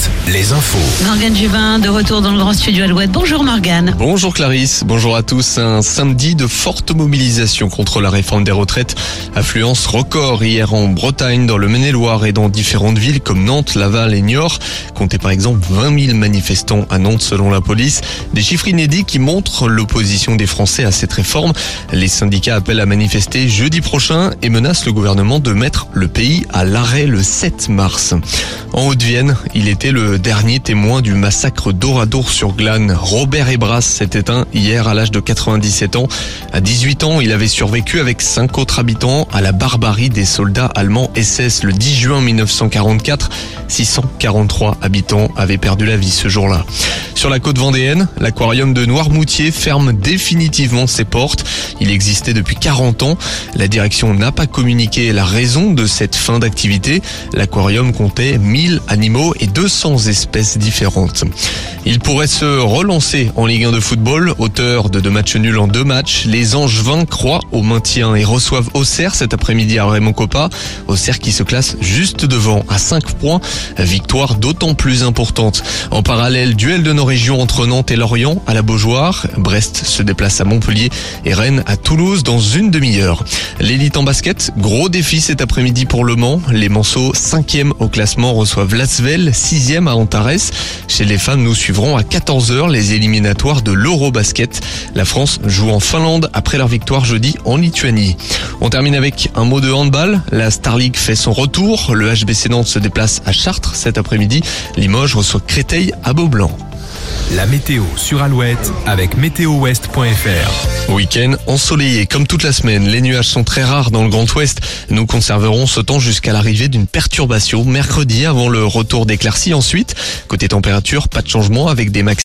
Alouette, les infos. Morgane Juvin de retour dans le grand studio Alouette. Bonjour Morgane. Bonjour Clarisse, bonjour à tous. Un samedi de forte mobilisation contre la réforme des retraites. Affluence record hier en Bretagne, dans le Maine-et-Loire et dans différentes villes comme Nantes, Laval et Niort. Comptez par exemple 20 000 manifestants à Nantes selon la police. Des chiffres inédits qui montrent l'opposition des Français à cette réforme. Les syndicats appellent à manifester jeudi prochain et menacent le gouvernement de mettre le pays à l'arrêt le 7 mars. En Haute-Vienne, il était le dernier témoin du massacre d'Oradour sur Glane. Robert Ebras s'est éteint hier à l'âge de 97 ans. À 18 ans, il avait survécu avec cinq autres habitants à la barbarie des soldats allemands SS le 10 juin 1944. 643 habitants avaient perdu la vie ce jour-là. Sur la côte vendéenne, l'aquarium de Noirmoutier ferme définitivement ses portes. Il existait depuis 40 ans. La direction n'a pas communiqué la raison de cette fin d'activité. L'aquarium comptait 1000 animaux et 200 espèces différentes. Il pourrait se relancer en Ligue 1 de football. Auteur de deux matchs nuls en deux matchs, les Angevins croient au maintien et reçoivent Auxerre cet après-midi à Raymond Coppa. Auxerre qui se classe juste devant à 5 points. Victoire d'autant plus importante. En parallèle, duel de nos régions entre Nantes et Lorient à la Beaujoire. Brest se déplace à Montpellier et Rennes à Toulouse dans une demi-heure. L'élite en basket, gros défi cet après-midi pour Le Mans. Les Manceaux, cinquième au classement, reçoivent Lasvel, à Antares. Chez les femmes, nous suivrons à 14h les éliminatoires de l'Eurobasket. La France joue en Finlande après leur victoire jeudi en Lituanie. On termine avec un mot de handball. La Star League fait son retour. Le HBC Nantes se déplace à Chartres cet après-midi. Limoges reçoit Créteil à Beaublanc. La météo sur Alouette avec météowest.fr. Week-end ensoleillé comme toute la semaine. Les nuages sont très rares dans le Grand Ouest. Nous conserverons ce temps jusqu'à l'arrivée d'une perturbation mercredi avant le retour d'éclaircies. Ensuite, côté température, pas de changement avec des max